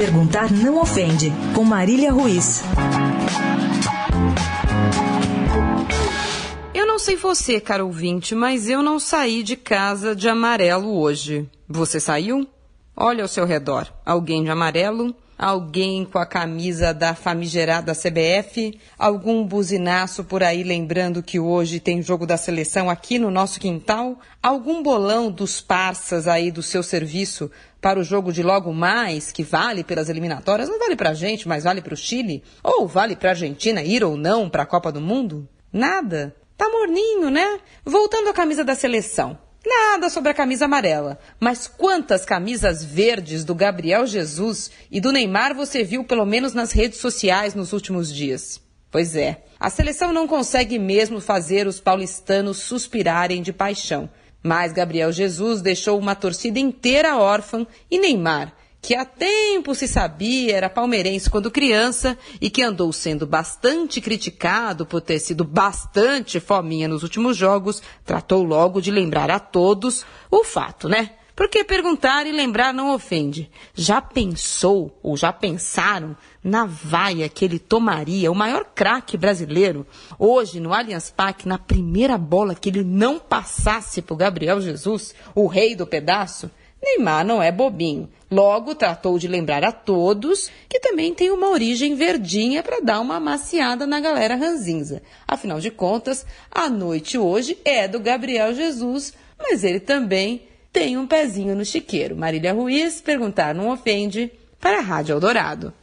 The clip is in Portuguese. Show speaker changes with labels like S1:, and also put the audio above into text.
S1: Perguntar não ofende, com Marília Ruiz.
S2: Eu não sei você, caro ouvinte, mas eu não saí de casa de amarelo hoje. Você saiu? Olha ao seu redor. Alguém de amarelo? Alguém com a camisa da famigerada CBF, algum buzinaço por aí lembrando que hoje tem jogo da seleção aqui no nosso quintal, algum bolão dos parças aí do seu serviço para o jogo de logo mais, que vale pelas eliminatórias, não vale para a gente, mas vale para o Chile? Ou vale para a Argentina ir ou não para a Copa do Mundo? Nada. Tá morninho, né? Voltando à camisa da seleção. Nada sobre a camisa amarela. Mas quantas camisas verdes do Gabriel Jesus e do Neymar você viu pelo menos nas redes sociais nos últimos dias? Pois é, a seleção não consegue mesmo fazer os paulistanos suspirarem de paixão. Mas Gabriel Jesus deixou uma torcida inteira órfã e Neymar que há tempo se sabia era palmeirense quando criança e que andou sendo bastante criticado por ter sido bastante fominha nos últimos jogos, tratou logo de lembrar a todos o fato, né? Porque perguntar e lembrar não ofende. Já pensou ou já pensaram na vaia que ele tomaria, o maior craque brasileiro, hoje no Allianz Parque, na primeira bola que ele não passasse para Gabriel Jesus, o rei do pedaço? Neymar não é bobinho. Logo, tratou de lembrar a todos que também tem uma origem verdinha para dar uma amaciada na galera ranzinza. Afinal de contas, a noite hoje é do Gabriel Jesus, mas ele também tem um pezinho no chiqueiro. Marília Ruiz, perguntar não ofende, para a Rádio Eldorado.